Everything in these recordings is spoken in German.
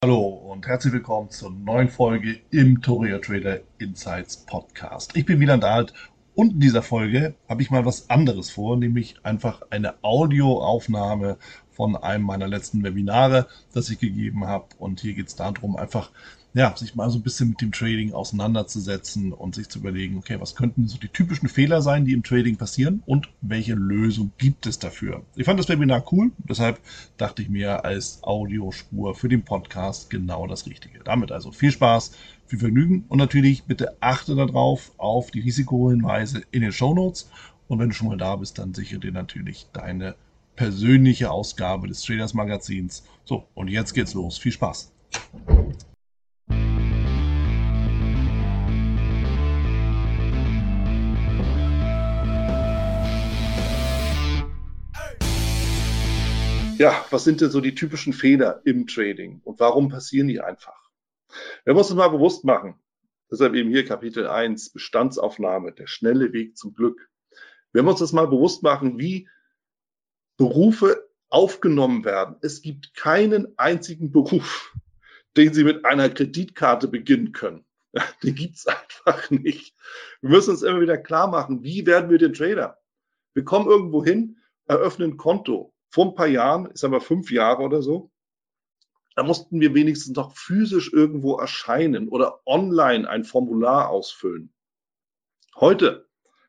Hallo und herzlich willkommen zur neuen Folge im Toria Trader Insights Podcast. Ich bin Wieland Alt und in dieser Folge habe ich mal was anderes vor, nämlich einfach eine Audioaufnahme von einem meiner letzten Webinare, das ich gegeben habe. Und hier geht es darum, einfach ja, sich mal so ein bisschen mit dem Trading auseinanderzusetzen und sich zu überlegen, okay, was könnten so die typischen Fehler sein, die im Trading passieren und welche Lösung gibt es dafür? Ich fand das Webinar cool, deshalb dachte ich mir als Audiospur für den Podcast genau das Richtige. Damit also viel Spaß, viel Vergnügen und natürlich bitte achte darauf auf die Risikohinweise in den Show Notes und wenn du schon mal da bist, dann sichere dir natürlich deine persönliche Ausgabe des Traders Magazins. So, und jetzt geht's los. Viel Spaß. Ja, was sind denn so die typischen Fehler im Trading und warum passieren die einfach? Wir uns das mal bewusst machen, deshalb eben hier Kapitel 1, Bestandsaufnahme, der schnelle Weg zum Glück. Wenn wir uns das mal bewusst machen, wie Berufe aufgenommen werden, es gibt keinen einzigen Beruf, den Sie mit einer Kreditkarte beginnen können. Den gibt's einfach nicht. Wir müssen uns immer wieder klar machen, wie werden wir den Trader? Wir kommen irgendwo hin, eröffnen Konto, vor ein paar Jahren, sage mal fünf Jahre oder so, da mussten wir wenigstens noch physisch irgendwo erscheinen oder online ein Formular ausfüllen. Heute,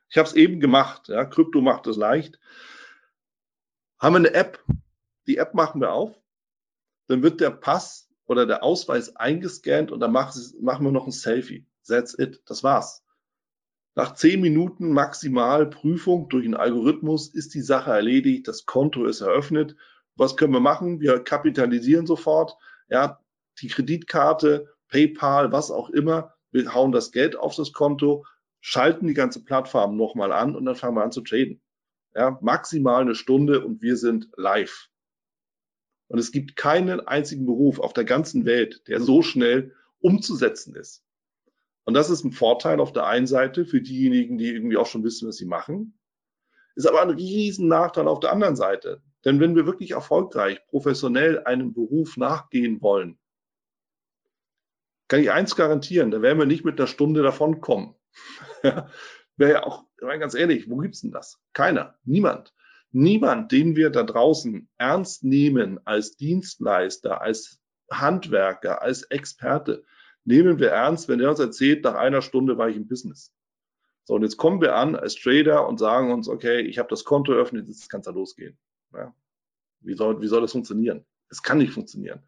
ich habe es eben gemacht, ja, Krypto macht es leicht, haben wir eine App. Die App machen wir auf, dann wird der Pass oder der Ausweis eingescannt und dann machen wir noch ein Selfie. That's it, das war's. Nach zehn Minuten maximal Prüfung durch einen Algorithmus ist die Sache erledigt, das Konto ist eröffnet. Was können wir machen? Wir kapitalisieren sofort, ja, die Kreditkarte, PayPal, was auch immer. Wir hauen das Geld auf das Konto, schalten die ganze Plattform nochmal an und dann fangen wir an zu traden. Ja, maximal eine Stunde und wir sind live. Und es gibt keinen einzigen Beruf auf der ganzen Welt, der so schnell umzusetzen ist. Und das ist ein Vorteil auf der einen Seite für diejenigen, die irgendwie auch schon wissen, was sie machen. Ist aber ein riesen Nachteil auf der anderen Seite. Denn wenn wir wirklich erfolgreich, professionell einem Beruf nachgehen wollen, kann ich eins garantieren, da werden wir nicht mit einer Stunde davonkommen. Wäre ja auch, ganz ehrlich, wo gibt's denn das? Keiner, niemand. Niemand, den wir da draußen ernst nehmen als Dienstleister, als Handwerker, als Experte, nehmen wir ernst, wenn er uns erzählt, nach einer Stunde war ich im Business. So, und jetzt kommen wir an als Trader und sagen uns, okay, ich habe das Konto eröffnet, jetzt kann es da losgehen. Ja. Wie, soll, wie soll das funktionieren? Es kann nicht funktionieren.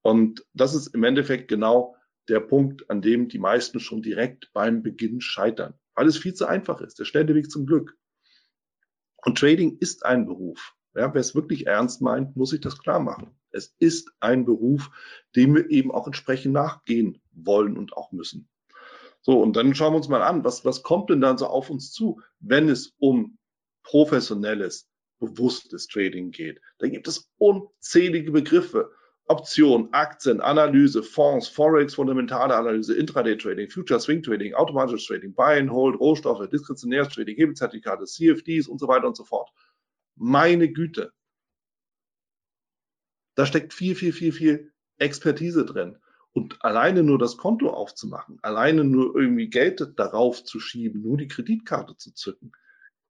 Und das ist im Endeffekt genau der Punkt, an dem die meisten schon direkt beim Beginn scheitern, weil es viel zu einfach ist, der schnelle Weg zum Glück. Und Trading ist ein Beruf. Ja, wer es wirklich ernst meint, muss sich das klar machen. Es ist ein Beruf, dem wir eben auch entsprechend nachgehen wollen und auch müssen. So, und dann schauen wir uns mal an, was, was kommt denn dann so auf uns zu, wenn es um professionelles, bewusstes Trading geht. Da gibt es unzählige Begriffe. Optionen, Aktien, Analyse, Fonds, Forex, fundamentale Analyse, Intraday Trading, Future Swing Trading, automatisches Trading, Buy and Hold, Rohstoffe, diskretionäres Trading, Hebelzertifikate, CFDs und so weiter und so fort. Meine Güte, da steckt viel, viel, viel, viel Expertise drin. Und alleine nur das Konto aufzumachen, alleine nur irgendwie Geld darauf zu schieben, nur die Kreditkarte zu zücken,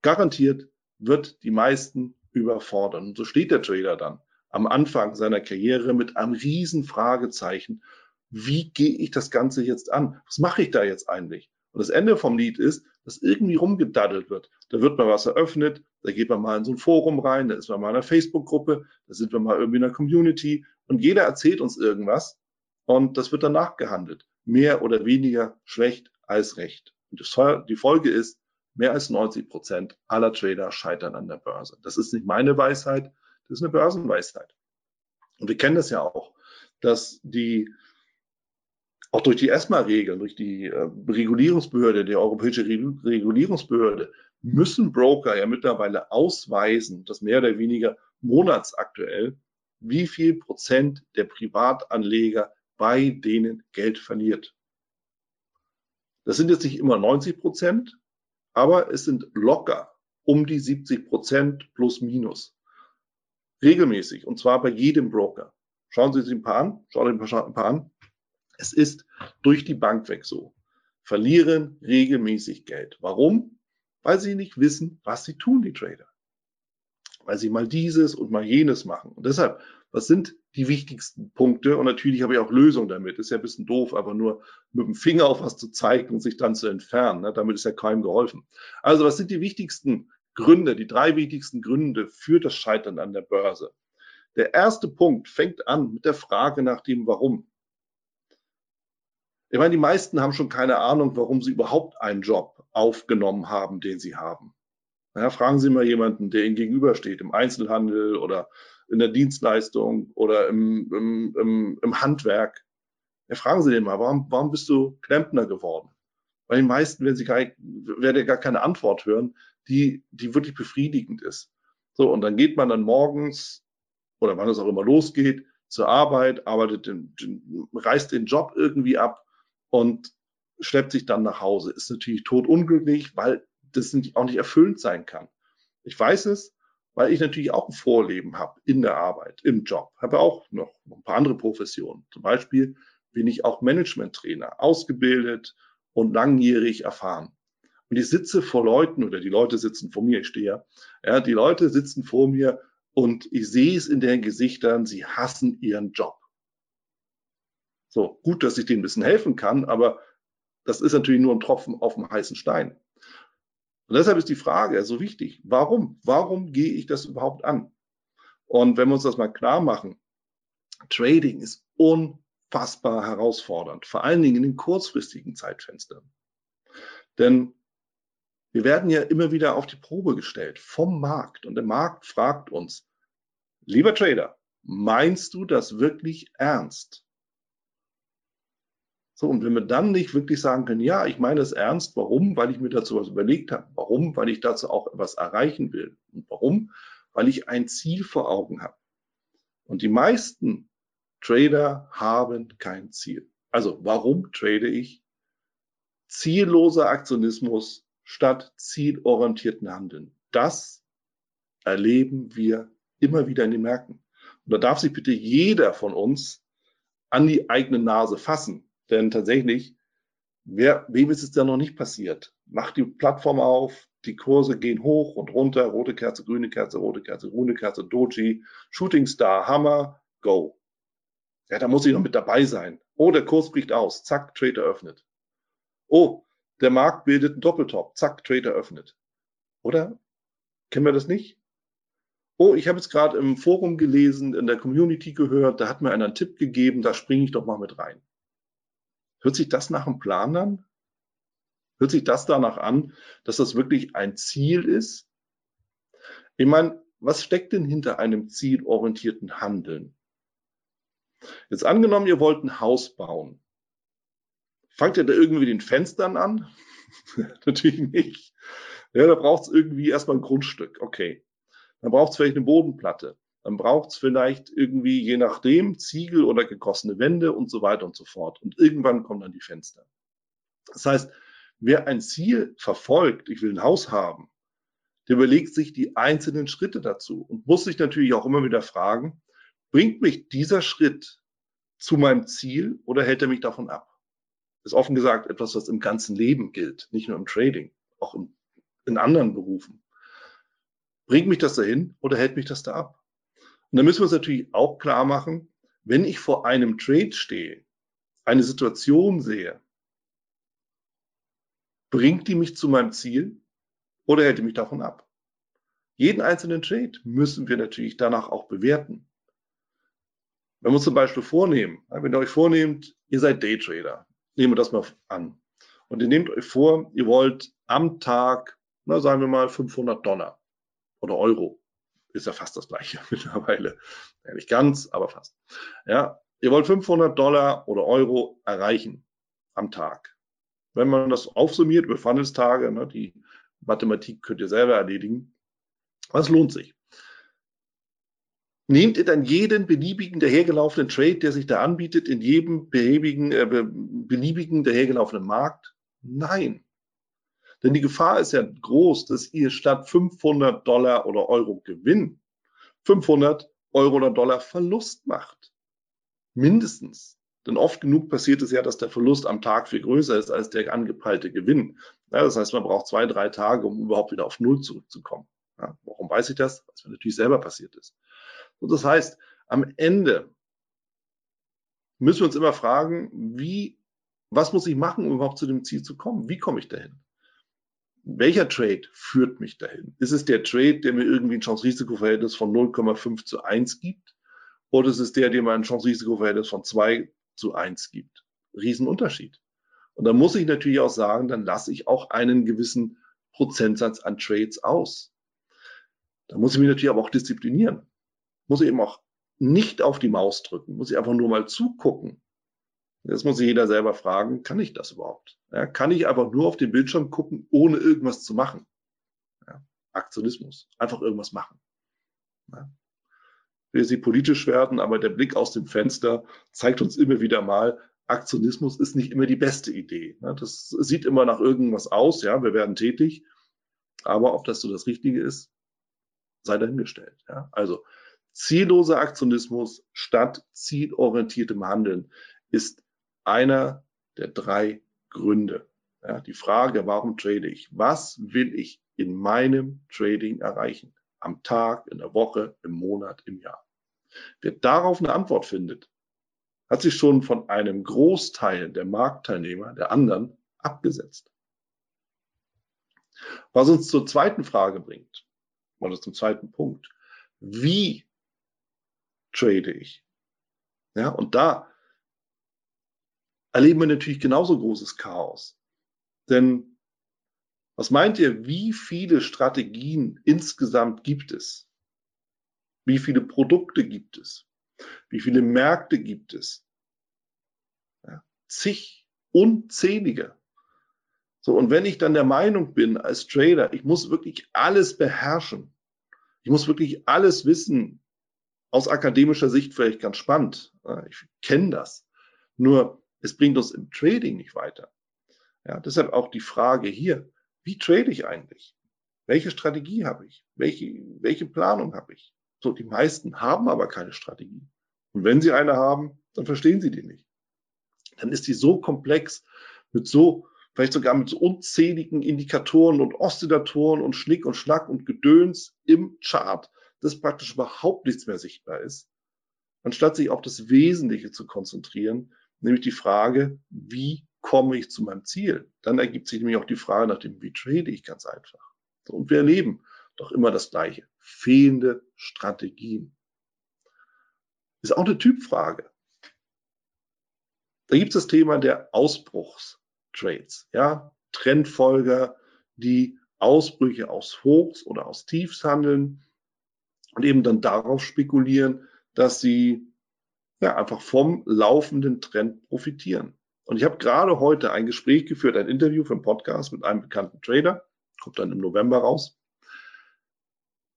garantiert wird die meisten überfordern. Und so steht der Trader dann am Anfang seiner Karriere mit einem riesen Fragezeichen. Wie gehe ich das Ganze jetzt an? Was mache ich da jetzt eigentlich? Und das Ende vom Lied ist, dass irgendwie rumgedaddelt wird. Da wird mal was eröffnet, da geht man mal in so ein Forum rein, da ist man mal in einer Facebook-Gruppe, da sind wir mal irgendwie in einer Community und jeder erzählt uns irgendwas und das wird dann nachgehandelt. Mehr oder weniger schlecht als recht. Und die Folge ist, mehr als 90 Prozent aller Trader scheitern an der Börse. Das ist nicht meine Weisheit, das ist eine Börsenweisheit. Und wir kennen das ja auch, dass die auch durch die ESMA-Regeln, durch die äh, Regulierungsbehörde, die Europäische Regulierungsbehörde, müssen Broker ja mittlerweile ausweisen, dass mehr oder weniger monatsaktuell, wie viel Prozent der Privatanleger bei denen Geld verliert. Das sind jetzt nicht immer 90 Prozent, aber es sind locker um die 70 Prozent plus minus. Regelmäßig und zwar bei jedem Broker. Schauen Sie sich ein paar an, schauen Sie sich ein paar an. Es ist durch die Bank weg so. Verlieren regelmäßig Geld. Warum? Weil sie nicht wissen, was sie tun, die Trader. Weil sie mal dieses und mal jenes machen. Und deshalb, was sind die wichtigsten Punkte? Und natürlich habe ich auch Lösungen damit. Ist ja ein bisschen doof, aber nur mit dem Finger auf was zu zeigen und sich dann zu entfernen. Ne? Damit ist ja keinem geholfen. Also, was sind die wichtigsten Gründe, die drei wichtigsten Gründe für das Scheitern an der Börse? Der erste Punkt fängt an mit der Frage nach dem Warum. Ich meine, die meisten haben schon keine Ahnung, warum sie überhaupt einen Job aufgenommen haben, den sie haben. Ja, fragen Sie mal jemanden, der Ihnen gegenübersteht, im Einzelhandel oder in der Dienstleistung oder im, im, im, im Handwerk. Ja, fragen Sie den mal, warum, warum bist du Klempner geworden? Bei den meisten werden Sie gar, werden gar keine Antwort hören, die, die wirklich befriedigend ist. So, und dann geht man dann morgens oder wann es auch immer losgeht, zur Arbeit, arbeitet den, den, reißt den Job irgendwie ab und schleppt sich dann nach Hause. Ist natürlich totunglücklich, weil das auch nicht erfüllend sein kann. Ich weiß es, weil ich natürlich auch ein Vorleben habe in der Arbeit, im Job. Habe auch noch ein paar andere Professionen. Zum Beispiel bin ich auch Management-Trainer, ausgebildet und langjährig erfahren. Und ich sitze vor Leuten oder die Leute sitzen vor mir, ich stehe ja, die Leute sitzen vor mir und ich sehe es in deren Gesichtern, sie hassen ihren Job. So, gut, dass ich denen ein bisschen helfen kann, aber das ist natürlich nur ein Tropfen auf dem heißen Stein. Und deshalb ist die Frage so wichtig. Warum? Warum gehe ich das überhaupt an? Und wenn wir uns das mal klar machen, Trading ist unfassbar herausfordernd, vor allen Dingen in den kurzfristigen Zeitfenstern. Denn wir werden ja immer wieder auf die Probe gestellt vom Markt und der Markt fragt uns, lieber Trader, meinst du das wirklich ernst? So, und wenn wir dann nicht wirklich sagen können, ja, ich meine es ernst, warum? Weil ich mir dazu was überlegt habe. Warum? Weil ich dazu auch etwas erreichen will. Und warum? Weil ich ein Ziel vor Augen habe. Und die meisten Trader haben kein Ziel. Also, warum trade ich? Zielloser Aktionismus statt zielorientierten Handeln. Das erleben wir immer wieder in den Märkten. Und da darf sich bitte jeder von uns an die eigene Nase fassen denn tatsächlich, wer, wem ist es denn noch nicht passiert? Macht die Plattform auf, die Kurse gehen hoch und runter, rote Kerze, grüne Kerze, rote Kerze, grüne Kerze, Doji, Shooting Star, Hammer, Go. Ja, da muss ich noch mit dabei sein. Oh, der Kurs bricht aus. Zack, Trade eröffnet. Oh, der Markt bildet einen Doppeltop. Zack, Trade eröffnet. Oder? Kennen wir das nicht? Oh, ich habe jetzt gerade im Forum gelesen, in der Community gehört, da hat mir einer einen Tipp gegeben, da springe ich doch mal mit rein. Hört sich das nach einem Plan an? Hört sich das danach an, dass das wirklich ein Ziel ist? Ich meine, was steckt denn hinter einem zielorientierten Handeln? Jetzt angenommen, ihr wollt ein Haus bauen. Fangt ihr da irgendwie den Fenstern an? Natürlich nicht. Ja, da braucht es irgendwie erstmal ein Grundstück. Okay. Dann braucht es vielleicht eine Bodenplatte dann braucht es vielleicht irgendwie, je nachdem, Ziegel oder gegossene Wände und so weiter und so fort. Und irgendwann kommen dann die Fenster. Das heißt, wer ein Ziel verfolgt, ich will ein Haus haben, der überlegt sich die einzelnen Schritte dazu und muss sich natürlich auch immer wieder fragen, bringt mich dieser Schritt zu meinem Ziel oder hält er mich davon ab? Das ist offen gesagt etwas, was im ganzen Leben gilt, nicht nur im Trading, auch in, in anderen Berufen. Bringt mich das dahin oder hält mich das da ab? Und da müssen wir uns natürlich auch klar machen, wenn ich vor einem Trade stehe, eine Situation sehe, bringt die mich zu meinem Ziel oder hält die mich davon ab? Jeden einzelnen Trade müssen wir natürlich danach auch bewerten. Wenn wir uns zum Beispiel vornehmen, wenn ihr euch vornehmt, ihr seid Daytrader, nehmen wir das mal an. Und ihr nehmt euch vor, ihr wollt am Tag, na sagen wir mal 500 Dollar oder Euro ist ja fast das gleiche mittlerweile. Ja, nicht ganz, aber fast. Ja, ihr wollt 500 Dollar oder Euro erreichen. am Tag. Wenn man das aufsummiert über Funnelstage, ne, die Mathematik könnt ihr selber erledigen, was lohnt sich? Nehmt ihr dann jeden beliebigen dahergelaufenen Trade, der sich da anbietet, in jedem beliebigen, äh, beliebigen dahergelaufenen Markt? Nein. Denn die Gefahr ist ja groß, dass ihr statt 500 Dollar oder Euro Gewinn 500 Euro oder Dollar Verlust macht. Mindestens. Denn oft genug passiert es ja, dass der Verlust am Tag viel größer ist als der angepeilte Gewinn. Ja, das heißt, man braucht zwei, drei Tage, um überhaupt wieder auf Null zurückzukommen. Ja, warum weiß ich das? Weil es mir natürlich selber passiert ist. Und das heißt, am Ende müssen wir uns immer fragen, wie, was muss ich machen, um überhaupt zu dem Ziel zu kommen? Wie komme ich dahin? Welcher Trade führt mich dahin? Ist es der Trade, der mir irgendwie ein Chance-Risiko-Verhältnis von 0,5 zu 1 gibt? Oder ist es der, der mir ein Chance-Risiko-Verhältnis von 2 zu 1 gibt? Riesenunterschied. Und da muss ich natürlich auch sagen, dann lasse ich auch einen gewissen Prozentsatz an Trades aus. Da muss ich mich natürlich aber auch disziplinieren. Muss ich eben auch nicht auf die Maus drücken, muss ich einfach nur mal zugucken Jetzt muss sich jeder selber fragen, kann ich das überhaupt? Ja, kann ich einfach nur auf den Bildschirm gucken, ohne irgendwas zu machen? Ja, Aktionismus, einfach irgendwas machen. Ja. Wir sie politisch werden, aber der Blick aus dem Fenster zeigt uns immer wieder mal, Aktionismus ist nicht immer die beste Idee. Das sieht immer nach irgendwas aus, ja, wir werden tätig, aber ob das so das Richtige ist, sei dahingestellt. Ja. Also zielloser Aktionismus statt zielorientiertem Handeln ist einer der drei Gründe. Ja, die Frage, warum trade ich? Was will ich in meinem Trading erreichen? Am Tag, in der Woche, im Monat, im Jahr. Wer darauf eine Antwort findet, hat sich schon von einem Großteil der Marktteilnehmer, der anderen, abgesetzt. Was uns zur zweiten Frage bringt, oder zum zweiten Punkt. Wie trade ich? Ja, und da erleben wir natürlich genauso großes Chaos. Denn was meint ihr, wie viele Strategien insgesamt gibt es? Wie viele Produkte gibt es? Wie viele Märkte gibt es? Ja, zig, unzählige. So, und wenn ich dann der Meinung bin als Trader, ich muss wirklich alles beherrschen, ich muss wirklich alles wissen, aus akademischer Sicht vielleicht ganz spannend, ich kenne das. Nur es bringt uns im Trading nicht weiter. Ja, deshalb auch die Frage hier, wie trade ich eigentlich? Welche Strategie habe ich? Welche, welche Planung habe ich? So, die meisten haben aber keine Strategie. Und wenn sie eine haben, dann verstehen sie die nicht. Dann ist die so komplex mit so, vielleicht sogar mit so unzähligen Indikatoren und Oszillatoren und Schnick und Schnack und Gedöns im Chart, dass praktisch überhaupt nichts mehr sichtbar ist, anstatt sich auf das Wesentliche zu konzentrieren, nämlich die Frage, wie komme ich zu meinem Ziel? Dann ergibt sich nämlich auch die Frage nach dem, wie trade ich ganz einfach. Und wir erleben doch immer das Gleiche. Fehlende Strategien. Ist auch eine Typfrage. Da gibt es das Thema der Ausbruchstrades, ja, Trendfolger, die Ausbrüche aus Hochs oder aus Tiefs handeln und eben dann darauf spekulieren, dass sie ja, einfach vom laufenden Trend profitieren. Und ich habe gerade heute ein Gespräch geführt, ein Interview für einen Podcast mit einem bekannten Trader, kommt dann im November raus.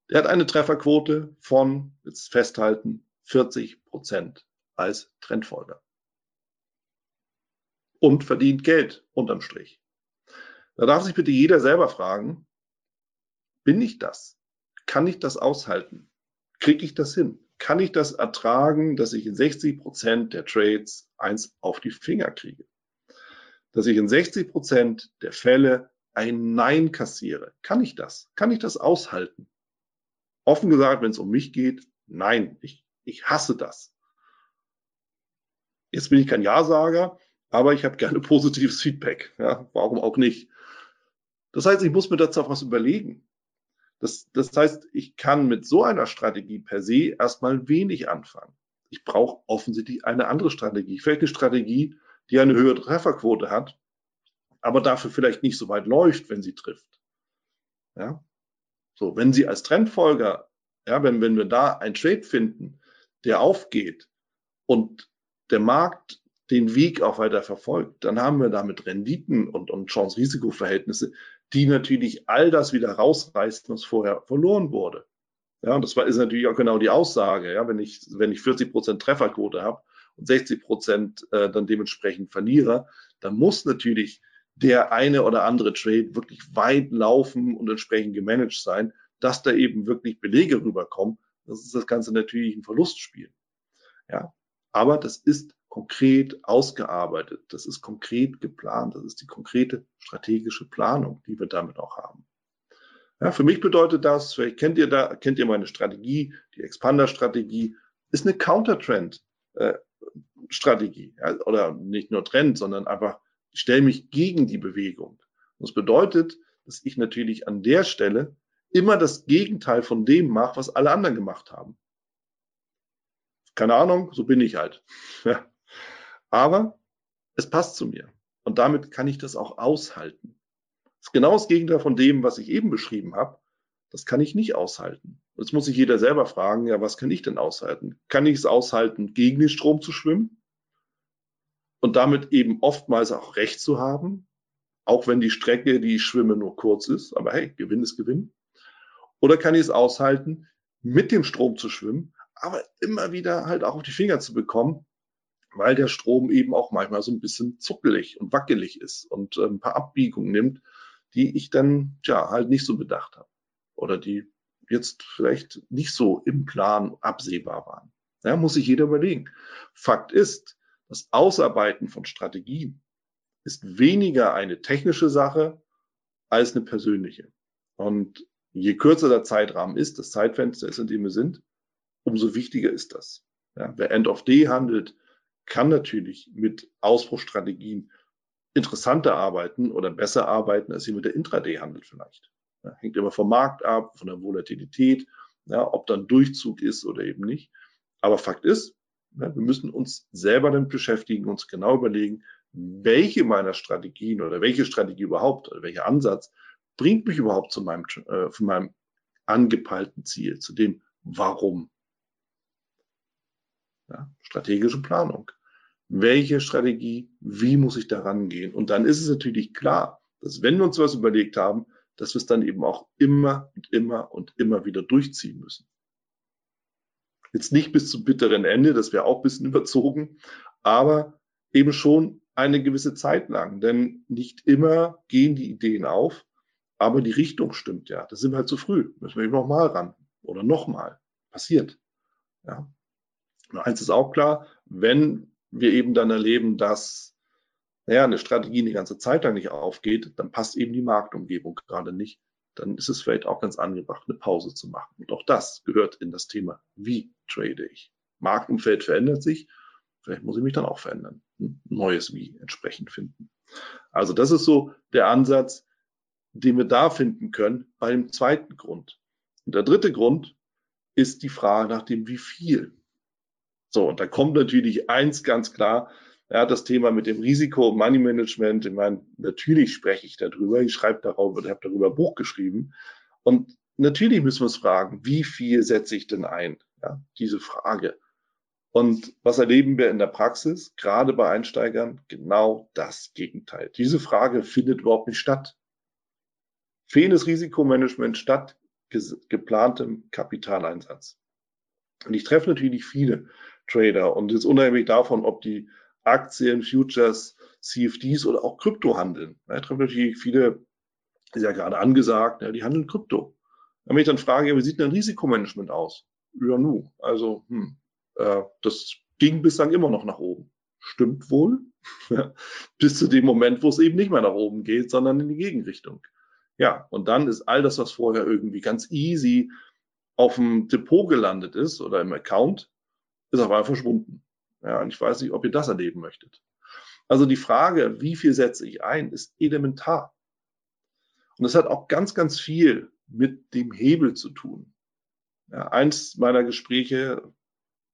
Der hat eine Trefferquote von, jetzt festhalten, 40 Prozent als Trendfolger. Und verdient Geld unterm Strich. Da darf sich bitte jeder selber fragen, bin ich das? Kann ich das aushalten? Kriege ich das hin? Kann ich das ertragen, dass ich in 60 Prozent der Trades eins auf die Finger kriege? Dass ich in 60 Prozent der Fälle ein Nein kassiere? Kann ich das? Kann ich das aushalten? Offen gesagt, wenn es um mich geht, nein, ich, ich hasse das. Jetzt bin ich kein Ja-Sager, aber ich habe gerne positives Feedback. Ja, warum auch nicht? Das heißt, ich muss mir dazu auch was überlegen. Das, das heißt, ich kann mit so einer Strategie per se erstmal wenig anfangen. Ich brauche offensichtlich eine andere Strategie. Vielleicht eine Strategie, die eine höhere Trefferquote hat, aber dafür vielleicht nicht so weit läuft, wenn sie trifft. Ja? So, wenn Sie als Trendfolger, ja, wenn, wenn wir da ein Trade finden, der aufgeht und der Markt den Weg auch weiter verfolgt, dann haben wir damit Renditen und, und Chance-Risiko-Verhältnisse, die natürlich all das wieder rausreißen, was vorher verloren wurde. Ja, und das war, ist natürlich auch genau die Aussage. Ja, wenn ich, wenn ich 40 Prozent Trefferquote habe und 60 Prozent äh, dann dementsprechend verliere, dann muss natürlich der eine oder andere Trade wirklich weit laufen und entsprechend gemanagt sein, dass da eben wirklich Belege rüberkommen. Das ist das Ganze natürlich ein Verlustspiel. Ja, aber das ist konkret ausgearbeitet, das ist konkret geplant, das ist die konkrete strategische Planung, die wir damit auch haben. Ja, für mich bedeutet das, vielleicht kennt ihr da, kennt ihr meine Strategie, die Expander-Strategie, ist eine Counter-Trend-Strategie. Äh, oder nicht nur Trend, sondern einfach, ich stelle mich gegen die Bewegung. Das bedeutet, dass ich natürlich an der Stelle immer das Gegenteil von dem mache, was alle anderen gemacht haben. Keine Ahnung, so bin ich halt. Aber es passt zu mir. Und damit kann ich das auch aushalten. Das ist genau das Gegenteil von dem, was ich eben beschrieben habe. Das kann ich nicht aushalten. Jetzt muss sich jeder selber fragen, ja, was kann ich denn aushalten? Kann ich es aushalten, gegen den Strom zu schwimmen? Und damit eben oftmals auch Recht zu haben, auch wenn die Strecke, die ich schwimme, nur kurz ist. Aber hey, Gewinn ist Gewinn. Oder kann ich es aushalten, mit dem Strom zu schwimmen, aber immer wieder halt auch auf die Finger zu bekommen, weil der Strom eben auch manchmal so ein bisschen zuckelig und wackelig ist und äh, ein paar Abbiegungen nimmt, die ich dann ja halt nicht so bedacht habe oder die jetzt vielleicht nicht so im Plan absehbar waren. Ja, muss sich jeder überlegen. Fakt ist, das Ausarbeiten von Strategien ist weniger eine technische Sache als eine persönliche. Und je kürzer der Zeitrahmen ist, das Zeitfenster ist, in dem wir sind, umso wichtiger ist das. Ja, wer End of Day handelt, kann natürlich mit Ausbruchstrategien interessanter arbeiten oder besser arbeiten, als sie mit der Intraday-Handel vielleicht. Ja, hängt immer vom Markt ab, von der Volatilität, ja, ob dann Durchzug ist oder eben nicht. Aber Fakt ist, ja, wir müssen uns selber damit beschäftigen, uns genau überlegen, welche meiner Strategien oder welche Strategie überhaupt oder welcher Ansatz bringt mich überhaupt zu meinem, äh, von meinem angepeilten Ziel, zu dem Warum. Ja, strategische Planung welche Strategie, wie muss ich da rangehen? Und dann ist es natürlich klar, dass wenn wir uns was überlegt haben, dass wir es dann eben auch immer und immer und immer wieder durchziehen müssen. Jetzt nicht bis zum bitteren Ende, das wäre auch ein bisschen überzogen, aber eben schon eine gewisse Zeit lang. Denn nicht immer gehen die Ideen auf, aber die Richtung stimmt ja. Das sind wir halt zu früh. Müssen wir eben nochmal ran. Oder nochmal. Passiert. Ja. Und eins ist auch klar, wenn wir eben dann erleben, dass naja, eine Strategie die ganze Zeit lang nicht aufgeht, dann passt eben die Marktumgebung gerade nicht. Dann ist es vielleicht auch ganz angebracht, eine Pause zu machen. Und auch das gehört in das Thema, wie trade ich. Marktumfeld verändert sich. Vielleicht muss ich mich dann auch verändern. Ein neues Wie entsprechend finden. Also das ist so der Ansatz, den wir da finden können bei dem zweiten Grund. Und der dritte Grund ist die Frage nach dem Wie viel. So, und da kommt natürlich eins ganz klar, ja, das Thema mit dem Risiko, Money Management. Ich meine, natürlich spreche ich darüber. Ich schreibe darüber, ich habe darüber ein Buch geschrieben. Und natürlich müssen wir uns fragen, wie viel setze ich denn ein? Ja, diese Frage. Und was erleben wir in der Praxis, gerade bei Einsteigern? Genau das Gegenteil. Diese Frage findet überhaupt nicht statt. Fehlendes Risikomanagement statt geplantem Kapitaleinsatz. Und ich treffe natürlich viele Trader. Und jetzt unabhängig davon, ob die Aktien, Futures, CFDs oder auch Krypto handeln. Ja, treffen natürlich viele, ist ja gerade angesagt, ja, die handeln Krypto. Wenn ich dann frage, wie sieht denn ein Risikomanagement aus? Ja, nu. Also, hm, äh, das ging bislang immer noch nach oben. Stimmt wohl. Bis zu dem Moment, wo es eben nicht mehr nach oben geht, sondern in die Gegenrichtung. Ja, und dann ist all das, was vorher irgendwie ganz easy auf dem Depot gelandet ist oder im Account, ist auf einmal verschwunden. Ja, und ich weiß nicht, ob ihr das erleben möchtet. Also die Frage, wie viel setze ich ein, ist elementar. Und das hat auch ganz, ganz viel mit dem Hebel zu tun. Ja, eins meiner Gespräche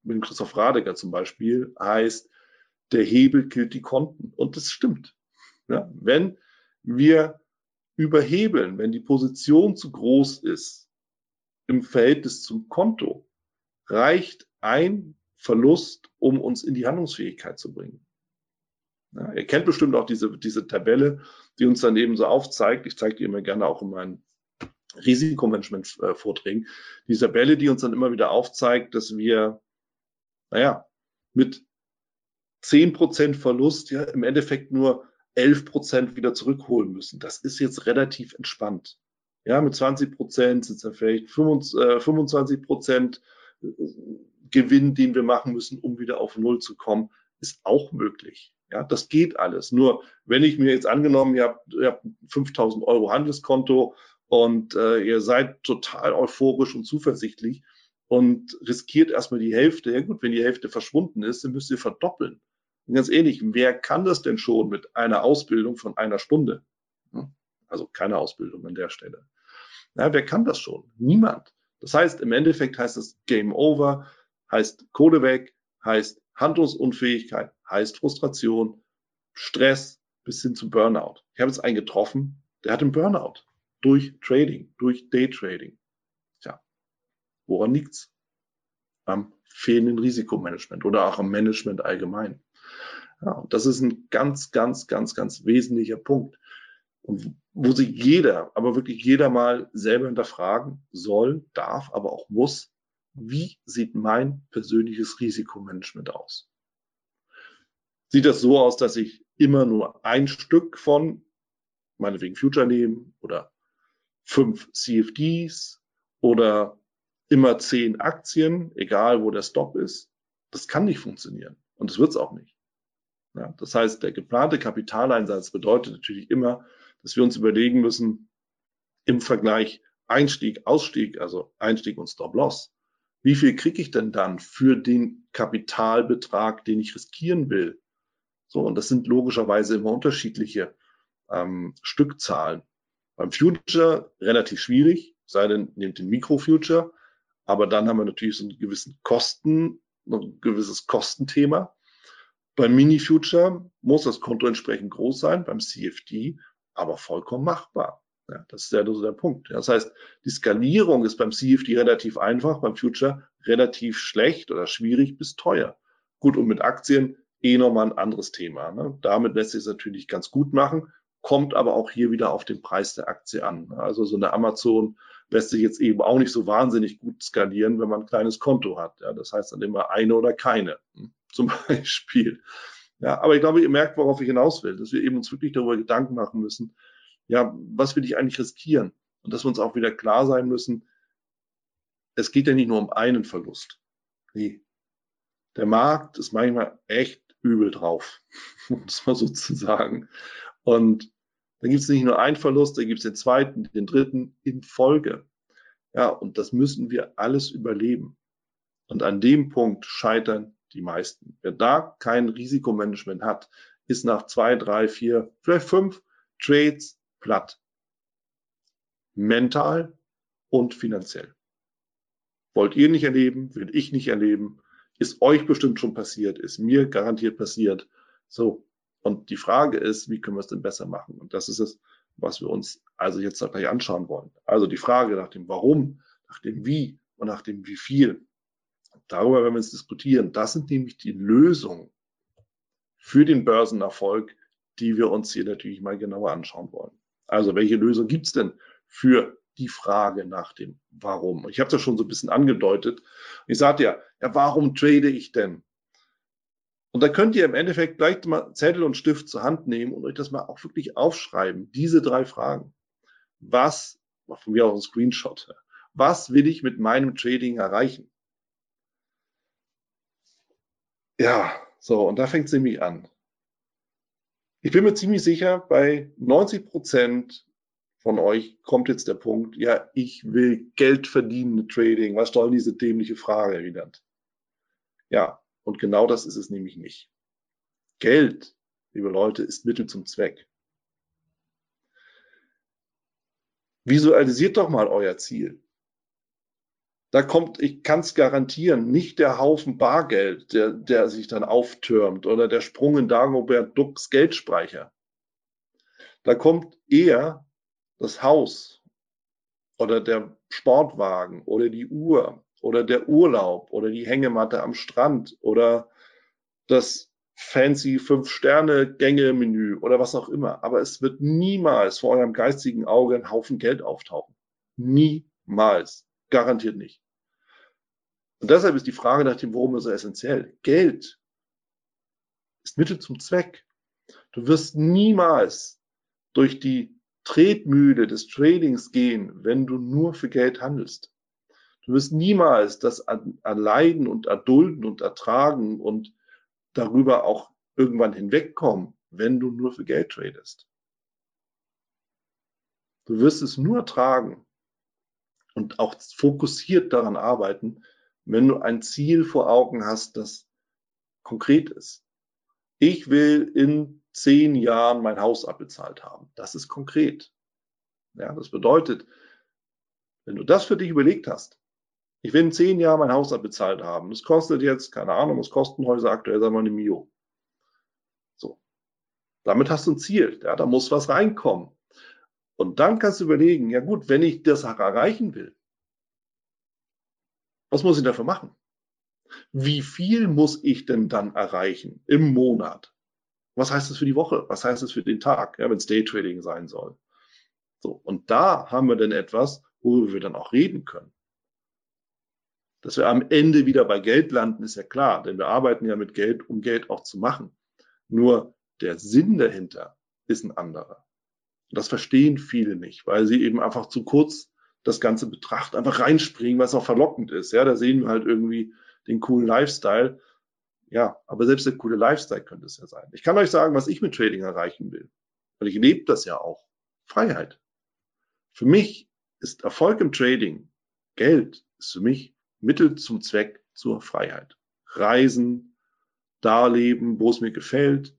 mit Christoph Radecker zum Beispiel heißt, der Hebel killt die Konten. Und das stimmt. Ja, wenn wir überhebeln, wenn die Position zu groß ist im Verhältnis zum Konto, reicht ein Verlust, um uns in die Handlungsfähigkeit zu bringen. Ja, ihr kennt bestimmt auch diese, diese Tabelle, die uns dann eben so aufzeigt. Ich zeige die immer gerne auch in meinen Risikomanagement-Vorträgen. Die Tabelle, die uns dann immer wieder aufzeigt, dass wir, naja, mit 10% Verlust ja im Endeffekt nur 11% wieder zurückholen müssen. Das ist jetzt relativ entspannt. Ja, mit 20 Prozent sind es ja vielleicht 25 Prozent äh, Gewinn, den wir machen müssen, um wieder auf Null zu kommen, ist auch möglich. Ja, das geht alles. Nur wenn ich mir jetzt angenommen, ihr habt, ihr habt 5000 Euro Handelskonto und äh, ihr seid total euphorisch und zuversichtlich und riskiert erstmal die Hälfte. Ja gut, wenn die Hälfte verschwunden ist, dann müsst ihr verdoppeln. Und ganz ehrlich, wer kann das denn schon mit einer Ausbildung von einer Stunde? Also keine Ausbildung an der Stelle. Ja, wer kann das schon? Niemand. Das heißt, im Endeffekt heißt es Game Over, heißt Kohle weg, heißt Handlungsunfähigkeit, heißt Frustration, Stress bis hin zu Burnout. Ich habe jetzt einen getroffen, der hat einen Burnout durch Trading, durch Daytrading. Tja, woran liegt's? Am fehlenden Risikomanagement oder auch am Management allgemein. Ja, das ist ein ganz, ganz, ganz, ganz wesentlicher Punkt. Und wo sich jeder, aber wirklich jeder mal selber hinterfragen soll, darf, aber auch muss, wie sieht mein persönliches Risikomanagement aus? Sieht das so aus, dass ich immer nur ein Stück von, meinetwegen Future nehmen oder fünf CFDs oder immer zehn Aktien, egal wo der Stop ist? Das kann nicht funktionieren und das wird es auch nicht. Ja, das heißt, der geplante Kapitaleinsatz bedeutet natürlich immer, dass wir uns überlegen müssen, im Vergleich Einstieg, Ausstieg, also Einstieg und Stop-Loss, wie viel kriege ich denn dann für den Kapitalbetrag, den ich riskieren will? So, und das sind logischerweise immer unterschiedliche ähm, Stückzahlen. Beim Future relativ schwierig, sei denn, nehmt den Mikro-Future, aber dann haben wir natürlich so einen gewissen Kosten, ein gewisses Kostenthema. Beim Mini-Future muss das Konto entsprechend groß sein, beim CFD aber vollkommen machbar. Ja, das ist ja so der Punkt. Das heißt, die Skalierung ist beim CFD relativ einfach, beim Future relativ schlecht oder schwierig bis teuer. Gut, und mit Aktien eh nochmal ein anderes Thema. Ne? Damit lässt sich es natürlich ganz gut machen, kommt aber auch hier wieder auf den Preis der Aktie an. Also so eine Amazon lässt sich jetzt eben auch nicht so wahnsinnig gut skalieren, wenn man ein kleines Konto hat. Ja? Das heißt dann immer eine oder keine, hm? zum Beispiel. Ja, aber ich glaube, ihr merkt, worauf ich hinaus will, dass wir eben uns wirklich darüber Gedanken machen müssen, ja, was will ich eigentlich riskieren? Und dass wir uns auch wieder klar sein müssen, es geht ja nicht nur um einen Verlust. Nee. Der Markt ist manchmal echt übel drauf, um es mal so zu sagen. Und dann gibt es nicht nur einen Verlust, dann gibt es den zweiten, den dritten in Folge. Ja, und das müssen wir alles überleben. Und an dem Punkt scheitern die meisten. Wer da kein Risikomanagement hat, ist nach zwei, drei, vier, vielleicht fünf Trades platt. Mental und finanziell. Wollt ihr nicht erleben, will ich nicht erleben, ist euch bestimmt schon passiert, ist mir garantiert passiert. So. Und die Frage ist, wie können wir es denn besser machen? Und das ist es, was wir uns also jetzt gleich anschauen wollen. Also die Frage nach dem Warum, nach dem Wie und nach dem Wie viel darüber werden wir jetzt diskutieren. Das sind nämlich die Lösungen für den Börsenerfolg, die wir uns hier natürlich mal genauer anschauen wollen. Also welche Lösung gibt es denn für die Frage nach dem Warum? Ich habe ja schon so ein bisschen angedeutet. Ich sagte ja, ja, warum trade ich denn? Und da könnt ihr im Endeffekt gleich mal Zettel und Stift zur Hand nehmen und euch das mal auch wirklich aufschreiben. Diese drei Fragen. Was, von mir auch ein Screenshot, was will ich mit meinem Trading erreichen? Ja, so, und da fängt es nämlich an. Ich bin mir ziemlich sicher, bei 90 Prozent von euch kommt jetzt der Punkt, ja, ich will Geld verdienen mit Trading. Was soll diese dämliche Frage, Wieland? Ja, und genau das ist es nämlich nicht. Geld, liebe Leute, ist Mittel zum Zweck. Visualisiert doch mal euer Ziel. Da kommt, ich kann es garantieren, nicht der Haufen Bargeld, der, der sich dann auftürmt oder der Sprung in Dagobert Ducks Geldspeicher. Da kommt eher das Haus oder der Sportwagen oder die Uhr oder der Urlaub oder die Hängematte am Strand oder das fancy Fünf-Sterne-Gänge-Menü oder was auch immer. Aber es wird niemals vor eurem geistigen Auge ein Haufen Geld auftauchen. Niemals. Garantiert nicht. Und deshalb ist die Frage nach dem Warum so essentiell. Geld ist Mittel zum Zweck. Du wirst niemals durch die Tretmühle des Tradings gehen, wenn du nur für Geld handelst. Du wirst niemals das erleiden und erdulden und ertragen und darüber auch irgendwann hinwegkommen, wenn du nur für Geld tradest. Du wirst es nur tragen und auch fokussiert daran arbeiten, wenn du ein Ziel vor Augen hast, das konkret ist. Ich will in zehn Jahren mein Haus abbezahlt haben. Das ist konkret. Ja, das bedeutet, wenn du das für dich überlegt hast, ich will in zehn Jahren mein Haus abbezahlt haben. Das kostet jetzt, keine Ahnung, was kosten Häuser aktuell, sagen wir eine Mio. So. Damit hast du ein Ziel. Ja, da muss was reinkommen. Und dann kannst du überlegen, ja gut, wenn ich das erreichen will, was muss ich dafür machen? Wie viel muss ich denn dann erreichen im Monat? Was heißt das für die Woche? Was heißt das für den Tag, ja, wenn es Daytrading sein soll? So, und da haben wir dann etwas, worüber wir dann auch reden können. Dass wir am Ende wieder bei Geld landen, ist ja klar, denn wir arbeiten ja mit Geld, um Geld auch zu machen. Nur der Sinn dahinter ist ein anderer. Das verstehen viele nicht, weil sie eben einfach zu kurz das Ganze betrachten, einfach reinspringen, was auch verlockend ist. Ja, da sehen wir halt irgendwie den coolen Lifestyle. Ja, aber selbst der coole Lifestyle könnte es ja sein. Ich kann euch sagen, was ich mit Trading erreichen will. Weil ich lebe das ja auch. Freiheit. Für mich ist Erfolg im Trading, Geld ist für mich Mittel zum Zweck zur Freiheit. Reisen, da leben, wo es mir gefällt,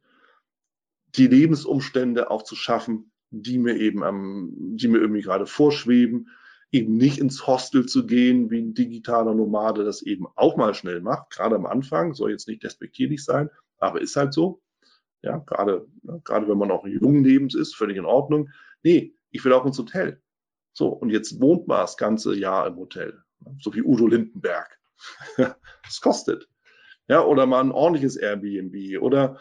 die Lebensumstände auch zu schaffen, die mir eben am, die mir irgendwie gerade vorschweben, eben nicht ins Hostel zu gehen, wie ein digitaler Nomade das eben auch mal schnell macht, gerade am Anfang, soll jetzt nicht despektierlich sein, aber ist halt so. Ja, gerade, gerade wenn man auch jungen Lebens ist, völlig in Ordnung. Nee, ich will auch ins Hotel. So, und jetzt wohnt man das ganze Jahr im Hotel so wie Udo Lindenberg. das kostet. Ja, oder mal ein ordentliches Airbnb oder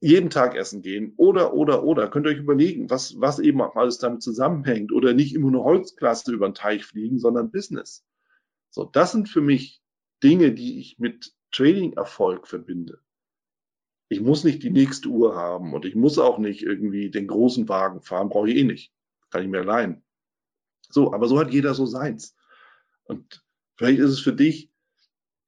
jeden Tag essen gehen oder, oder, oder. Könnt ihr euch überlegen, was, was eben auch alles damit zusammenhängt oder nicht immer nur Holzklasse über den Teich fliegen, sondern Business. So, das sind für mich Dinge, die ich mit Trading-Erfolg verbinde. Ich muss nicht die nächste Uhr haben und ich muss auch nicht irgendwie den großen Wagen fahren, brauche ich eh nicht. Kann ich mir leihen. So, aber so hat jeder so seins. Und vielleicht ist es für dich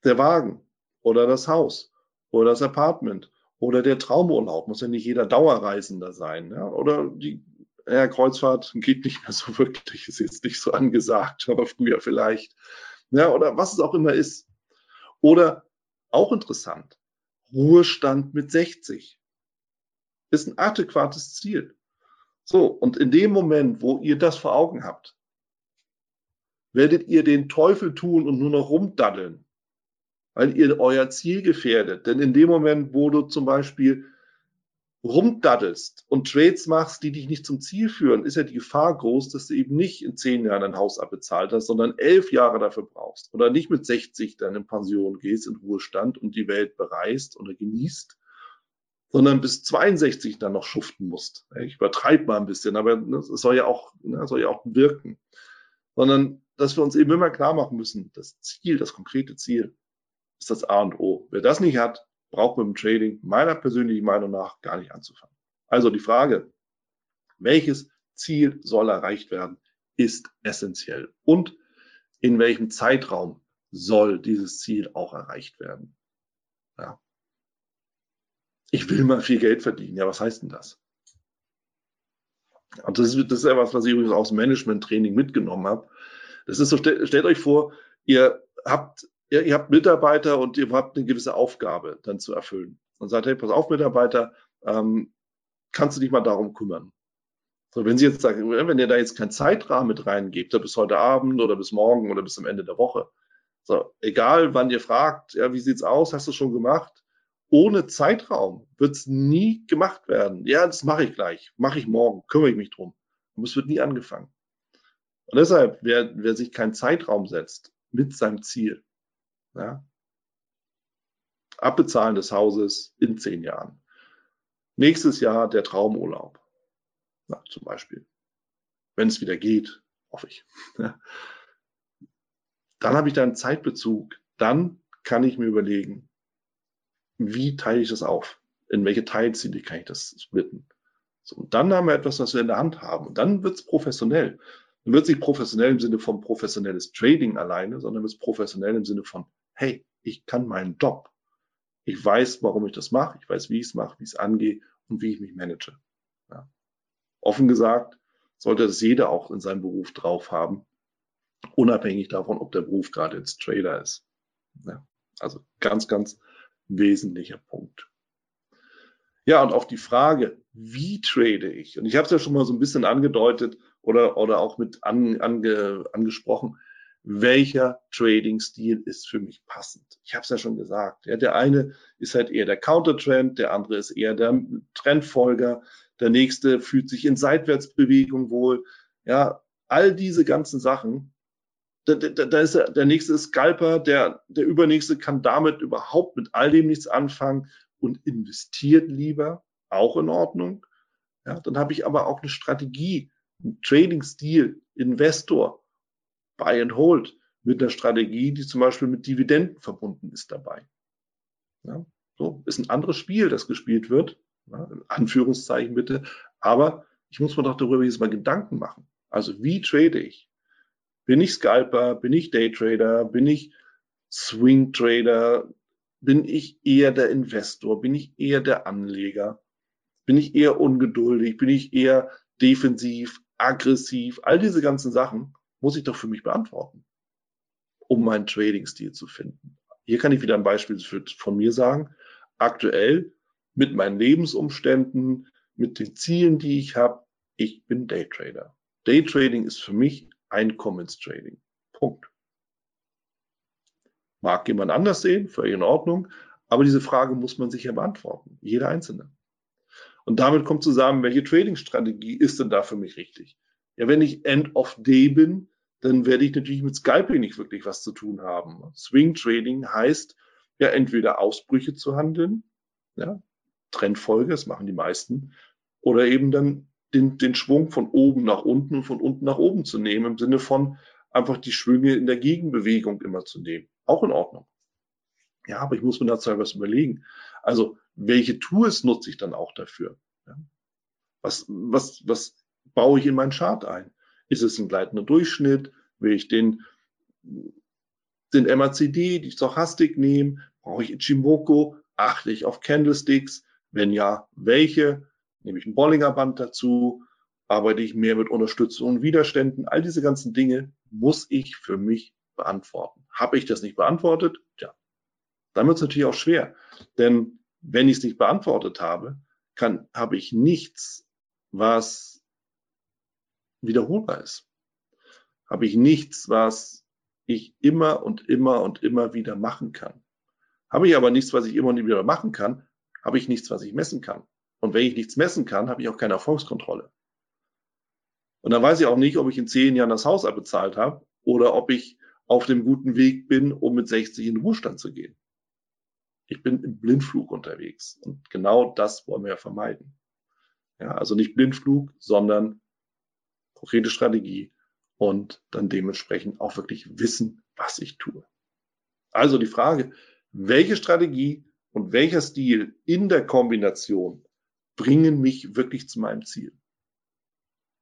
der Wagen oder das Haus oder das Apartment oder der Traumurlaub. Muss ja nicht jeder Dauerreisender sein. Ja? Oder die ja, Kreuzfahrt geht nicht mehr so wirklich, ist jetzt nicht so angesagt, aber früher vielleicht. Ja, oder was es auch immer ist. Oder auch interessant, Ruhestand mit 60 ist ein adäquates Ziel. So, und in dem Moment, wo ihr das vor Augen habt, werdet ihr den Teufel tun und nur noch rumdaddeln, weil ihr euer Ziel gefährdet. Denn in dem Moment, wo du zum Beispiel rumdaddelst und Trades machst, die dich nicht zum Ziel führen, ist ja die Gefahr groß, dass du eben nicht in zehn Jahren ein Haus abbezahlt hast, sondern elf Jahre dafür brauchst oder nicht mit 60 dann in Pension gehst, in Ruhestand und die Welt bereist oder genießt, sondern bis 62 dann noch schuften musst. Ich übertreibe mal ein bisschen, aber es soll ja auch, ne, soll ja auch wirken. Sondern dass wir uns eben immer klar machen müssen, das Ziel, das konkrete Ziel ist das A und O. Wer das nicht hat, braucht mit dem Trading meiner persönlichen Meinung nach gar nicht anzufangen. Also die Frage, welches Ziel soll erreicht werden, ist essentiell. Und in welchem Zeitraum soll dieses Ziel auch erreicht werden? Ja. Ich will mal viel Geld verdienen. Ja, was heißt denn das? Und das ist, das ist etwas, was ich übrigens aus Management-Training mitgenommen habe. Das ist so, stellt euch vor, ihr habt, ihr, ihr habt Mitarbeiter und ihr habt eine gewisse Aufgabe dann zu erfüllen. Und sagt, hey, pass auf, Mitarbeiter, ähm, kannst du dich mal darum kümmern? So, wenn Sie jetzt sagen, wenn ihr da jetzt keinen Zeitrahmen mit reingebt, bis heute Abend oder bis morgen oder bis zum Ende der Woche, so, egal wann ihr fragt, ja, wie sieht's aus, hast du schon gemacht? Ohne Zeitraum wird's nie gemacht werden. Ja, das mache ich gleich, mache ich morgen, kümmere ich mich drum. Und es wird nie angefangen. Und deshalb, wer, wer sich keinen Zeitraum setzt mit seinem Ziel, ja, Abbezahlen des Hauses in zehn Jahren. Nächstes Jahr der Traumurlaub. Na, zum Beispiel. Wenn es wieder geht, hoffe ich. Dann habe ich da einen Zeitbezug. Dann kann ich mir überlegen, wie teile ich das auf? In welche Teilziele kann ich das splitten? So, und dann haben wir etwas, was wir in der Hand haben. Und dann wird es professionell. Dann wird es nicht professionell im Sinne von professionelles Trading alleine, sondern wird es professionell im Sinne von, hey, ich kann meinen Job. Ich weiß, warum ich das mache. Ich weiß, wie ich es mache, wie ich es angehe und wie ich mich manage. Ja. Offen gesagt, sollte das jeder auch in seinem Beruf drauf haben, unabhängig davon, ob der Beruf gerade jetzt Trader ist. Ja. Also ganz, ganz wesentlicher Punkt. Ja, und auf die Frage, wie trade ich? Und ich habe es ja schon mal so ein bisschen angedeutet oder, oder auch mit an, ange, angesprochen welcher Trading-Stil ist für mich passend. Ich habe es ja schon gesagt. Ja, der eine ist halt eher der Countertrend, der andere ist eher der Trendfolger, der nächste fühlt sich in Seitwärtsbewegung wohl. Ja, all diese ganzen Sachen. Da, da, da ist der, der nächste ist Scalper, der, der übernächste kann damit überhaupt mit all dem nichts anfangen und investiert lieber, auch in Ordnung. Ja, dann habe ich aber auch eine Strategie, einen Trading-Stil, Investor, Buy and Hold mit einer Strategie, die zum Beispiel mit Dividenden verbunden ist dabei. Ja, so ist ein anderes Spiel, das gespielt wird, ja, Anführungszeichen bitte, aber ich muss mir doch darüber jetzt mal Gedanken machen. Also wie trade ich? Bin ich Scalper? Bin ich Daytrader? Bin ich Swing Trader? Bin ich eher der Investor? Bin ich eher der Anleger? Bin ich eher ungeduldig? Bin ich eher defensiv, aggressiv? All diese ganzen Sachen muss ich doch für mich beantworten, um meinen Trading-Stil zu finden. Hier kann ich wieder ein Beispiel für, von mir sagen. Aktuell mit meinen Lebensumständen, mit den Zielen, die ich habe, ich bin Daytrader. Daytrading ist für mich Einkommenstrading. Punkt. Mag jemand anders sehen, völlig in Ordnung, aber diese Frage muss man sich ja beantworten, jeder Einzelne. Und damit kommt zusammen, welche Trading-Strategie ist denn da für mich richtig? Ja, wenn ich End of Day bin, dann werde ich natürlich mit Scalping nicht wirklich was zu tun haben. Swing Trading heißt ja entweder Ausbrüche zu handeln, ja, Trendfolge, das machen die meisten, oder eben dann den, den Schwung von oben nach unten und von unten nach oben zu nehmen, im Sinne von einfach die Schwünge in der Gegenbewegung immer zu nehmen. Auch in Ordnung. Ja, aber ich muss mir dazu was überlegen. Also, welche Tools nutze ich dann auch dafür? Ja. Was, was, was baue ich in meinen Chart ein? Ist es ein gleitender Durchschnitt? Will ich den, den MACD, die Stochastik nehmen? Brauche ich Ichimoku? Achte ich auf Candlesticks? Wenn ja, welche? Nehme ich ein Bollinger Band dazu? Arbeite ich mehr mit Unterstützung und Widerständen? All diese ganzen Dinge muss ich für mich beantworten. Habe ich das nicht beantwortet? Tja, dann wird es natürlich auch schwer. Denn wenn ich es nicht beantwortet habe, kann, habe ich nichts, was wiederholbar ist. Habe ich nichts, was ich immer und immer und immer wieder machen kann. Habe ich aber nichts, was ich immer und immer wieder machen kann, habe ich nichts, was ich messen kann. Und wenn ich nichts messen kann, habe ich auch keine Erfolgskontrolle. Und dann weiß ich auch nicht, ob ich in zehn Jahren das Haus abbezahlt habe oder ob ich auf dem guten Weg bin, um mit 60 in den Ruhestand zu gehen. Ich bin im Blindflug unterwegs. Und genau das wollen wir ja vermeiden. Ja, also nicht Blindflug, sondern konkrete Strategie und dann dementsprechend auch wirklich wissen, was ich tue. Also die Frage, welche Strategie und welcher Stil in der Kombination bringen mich wirklich zu meinem Ziel?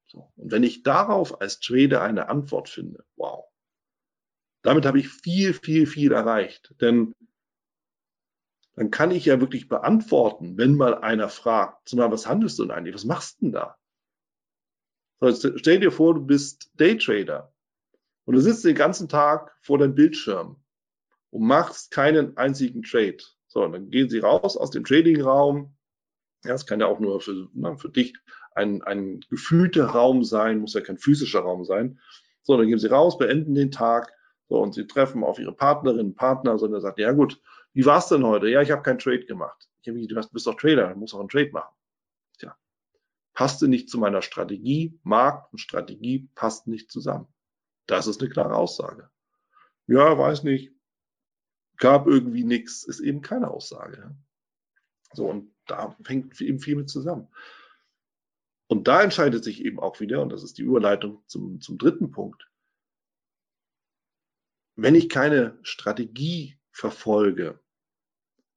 So. Und wenn ich darauf als Trader eine Antwort finde, wow, damit habe ich viel, viel, viel erreicht. Denn dann kann ich ja wirklich beantworten, wenn mal einer fragt, was handelst du denn eigentlich? Was machst du denn da? So, stell dir vor, du bist Daytrader und du sitzt den ganzen Tag vor deinem Bildschirm und machst keinen einzigen Trade. So, dann gehen sie raus aus dem Trading-Raum. Ja, es kann ja auch nur für, na, für dich ein, ein gefühlter Raum sein, muss ja kein physischer Raum sein. So, dann gehen sie raus, beenden den Tag. So, und sie treffen auf ihre Partnerinnen, Partner, sondern sagt, ja gut, wie war's denn heute? Ja, ich habe keinen Trade gemacht. Ich hab, du bist doch Trader, du musst auch einen Trade machen passte nicht zu meiner Strategie, Markt und Strategie passten nicht zusammen. Das ist eine klare Aussage. Ja, weiß nicht. gab irgendwie nichts, ist eben keine Aussage. So, und da hängt eben viel mit zusammen. Und da entscheidet sich eben auch wieder, und das ist die Überleitung zum, zum dritten Punkt, wenn ich keine Strategie verfolge,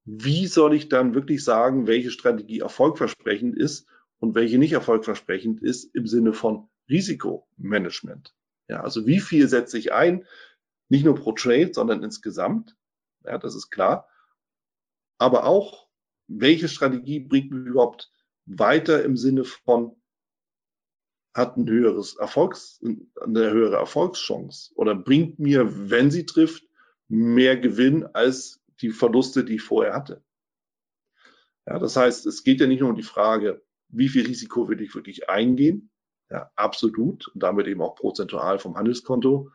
wie soll ich dann wirklich sagen, welche Strategie erfolgversprechend ist und welche nicht erfolgversprechend ist im Sinne von Risikomanagement? Ja, also wie viel setze ich ein? Nicht nur pro Trade, sondern insgesamt. Ja, das ist klar. Aber auch, welche Strategie bringt mich überhaupt weiter im Sinne von hat ein höheres Erfolgs, eine höhere Erfolgschance oder bringt mir, wenn sie trifft, mehr Gewinn als die Verluste, die ich vorher hatte. Ja, das heißt, es geht ja nicht nur um die Frage, wie viel Risiko will ich wirklich eingehen, ja, absolut, und damit eben auch prozentual vom Handelskonto,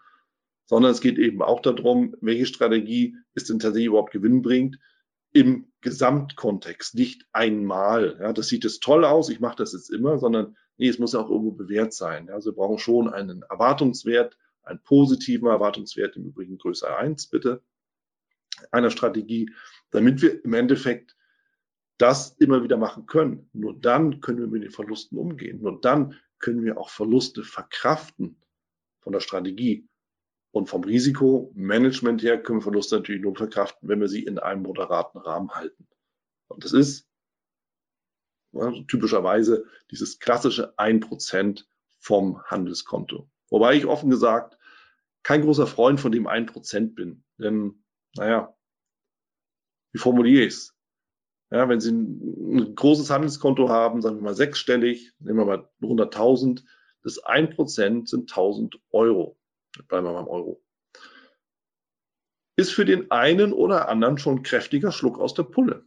sondern es geht eben auch darum, welche Strategie ist denn tatsächlich überhaupt gewinnbringend im Gesamtkontext, nicht einmal. Ja, das sieht jetzt toll aus, ich mache das jetzt immer, sondern nee, es muss ja auch irgendwo bewährt sein. Also wir brauchen schon einen Erwartungswert, einen positiven Erwartungswert, im Übrigen größer eins bitte, einer Strategie, damit wir im Endeffekt das immer wieder machen können. Nur dann können wir mit den Verlusten umgehen. Nur dann können wir auch Verluste verkraften von der Strategie. Und vom Risikomanagement her können wir Verluste natürlich nur verkraften, wenn wir sie in einem moderaten Rahmen halten. Und das ist ja, typischerweise dieses klassische 1% vom Handelskonto. Wobei ich offen gesagt kein großer Freund von dem 1% bin. Denn, naja, wie formuliere ich es? Ja, wenn Sie ein, ein, großes Handelskonto haben, sagen wir mal sechsstellig, nehmen wir mal 100.000, das 1% sind 1.000 Euro. Bleiben wir beim Euro. Ist für den einen oder anderen schon ein kräftiger Schluck aus der Pulle.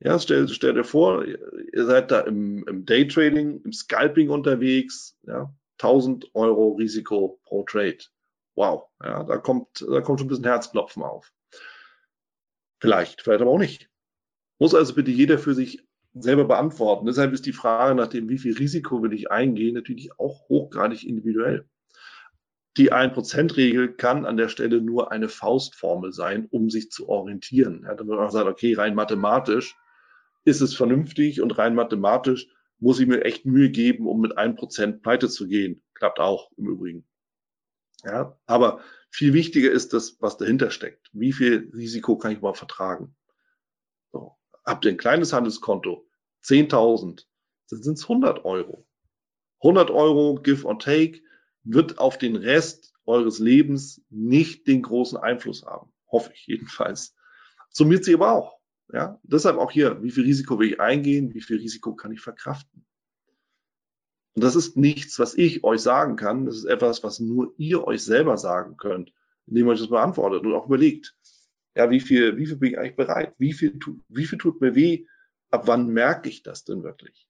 Ja, stell, stell dir vor, ihr seid da im, im Daytrading, im Scalping unterwegs, ja, 1000 Euro Risiko pro Trade. Wow, ja, da kommt, da kommt schon ein bisschen Herzklopfen auf. Vielleicht, vielleicht aber auch nicht. Muss also bitte jeder für sich selber beantworten. Deshalb ist die Frage nach dem, wie viel Risiko will ich eingehen, natürlich auch hochgradig individuell. Die 1%-Regel kann an der Stelle nur eine Faustformel sein, um sich zu orientieren. Ja, damit man sagt, okay, rein mathematisch ist es vernünftig und rein mathematisch muss ich mir echt Mühe geben, um mit einem Prozent pleite zu gehen. Klappt auch im Übrigen. Ja, aber viel wichtiger ist das, was dahinter steckt. Wie viel Risiko kann ich mal vertragen? Habt ihr ein kleines Handelskonto, 10.000, dann sind es 100 Euro. 100 Euro Give or Take wird auf den Rest eures Lebens nicht den großen Einfluss haben. Hoffe ich jedenfalls. Summiert sie aber auch. Ja, deshalb auch hier, wie viel Risiko will ich eingehen, wie viel Risiko kann ich verkraften? Und das ist nichts, was ich euch sagen kann. Das ist etwas, was nur ihr euch selber sagen könnt, indem ihr euch das beantwortet und auch überlegt. Ja, wie viel, wie viel bin ich eigentlich bereit? Wie viel, wie viel tut mir weh? Ab wann merke ich das denn wirklich?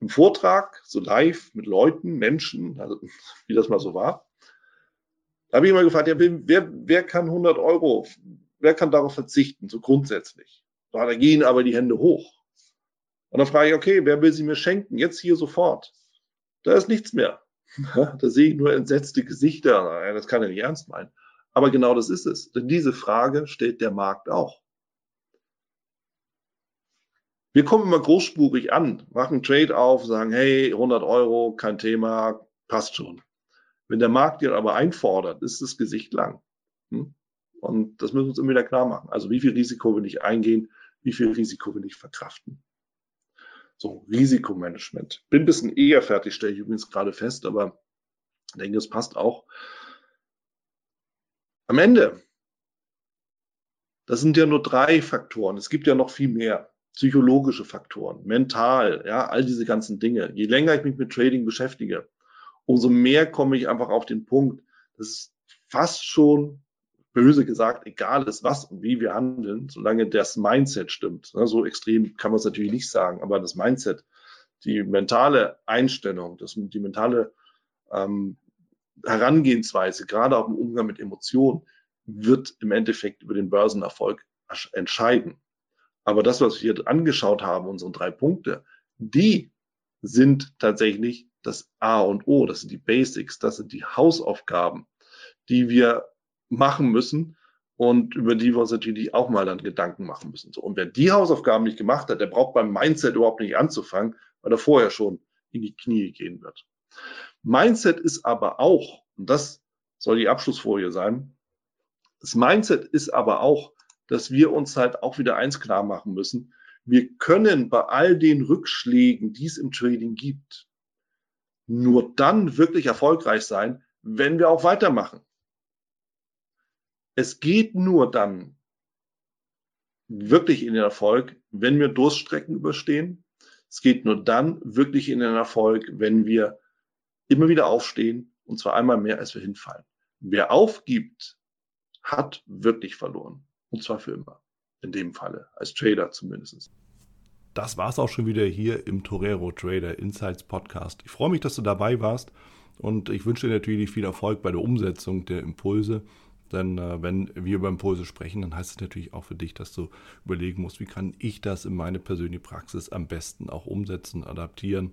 Im Vortrag, so live mit Leuten, Menschen, also wie das mal so war, da habe ich immer gefragt, ja, wer, wer kann 100 Euro wer kann darauf verzichten, so grundsätzlich? Da gehen aber die Hände hoch. Und dann frage ich, okay, wer will sie mir schenken? Jetzt hier sofort. Da ist nichts mehr. Da sehe ich nur entsetzte Gesichter. Das kann er nicht ernst meinen. Aber genau das ist es. Denn diese Frage stellt der Markt auch. Wir kommen immer großspurig an, machen Trade auf, sagen, hey, 100 Euro, kein Thema, passt schon. Wenn der Markt dir aber einfordert, ist das Gesicht lang. Hm? Und das müssen wir uns immer wieder klar machen. Also wie viel Risiko will ich eingehen? Wie viel Risiko will ich verkraften? So, Risikomanagement. Bin ein bisschen eher fertig, stelle ich übrigens gerade fest, aber denke, es passt auch. Am Ende, das sind ja nur drei Faktoren. Es gibt ja noch viel mehr. Psychologische Faktoren, mental, ja, all diese ganzen Dinge. Je länger ich mich mit Trading beschäftige, umso mehr komme ich einfach auf den Punkt, dass es fast schon böse gesagt, egal ist, was und wie wir handeln, solange das Mindset stimmt. So extrem kann man es natürlich nicht sagen, aber das Mindset, die mentale Einstellung, das, die mentale ähm, Herangehensweise, gerade auch im Umgang mit Emotionen, wird im Endeffekt über den Börsenerfolg entscheiden. Aber das, was wir hier angeschaut haben, unsere drei Punkte, die sind tatsächlich das A und O, das sind die Basics, das sind die Hausaufgaben, die wir machen müssen, und über die wir uns natürlich auch mal dann Gedanken machen müssen. So, und wer die Hausaufgaben nicht gemacht hat, der braucht beim Mindset überhaupt nicht anzufangen, weil er vorher schon in die Knie gehen wird. Mindset ist aber auch, und das soll die Abschlussfolie sein, das Mindset ist aber auch, dass wir uns halt auch wieder eins klar machen müssen. Wir können bei all den Rückschlägen, die es im Trading gibt, nur dann wirklich erfolgreich sein, wenn wir auch weitermachen. Es geht nur dann wirklich in den Erfolg, wenn wir Durststrecken überstehen. Es geht nur dann wirklich in den Erfolg, wenn wir immer wieder aufstehen und zwar einmal mehr, als wir hinfallen. Wer aufgibt, hat wirklich verloren. Und zwar für immer. In dem Falle, als Trader zumindest. Das war es auch schon wieder hier im Torero Trader Insights Podcast. Ich freue mich, dass du dabei warst und ich wünsche dir natürlich viel Erfolg bei der Umsetzung der Impulse. Denn äh, wenn wir über Impulse sprechen, dann heißt es natürlich auch für dich, dass du überlegen musst, wie kann ich das in meine persönliche Praxis am besten auch umsetzen, adaptieren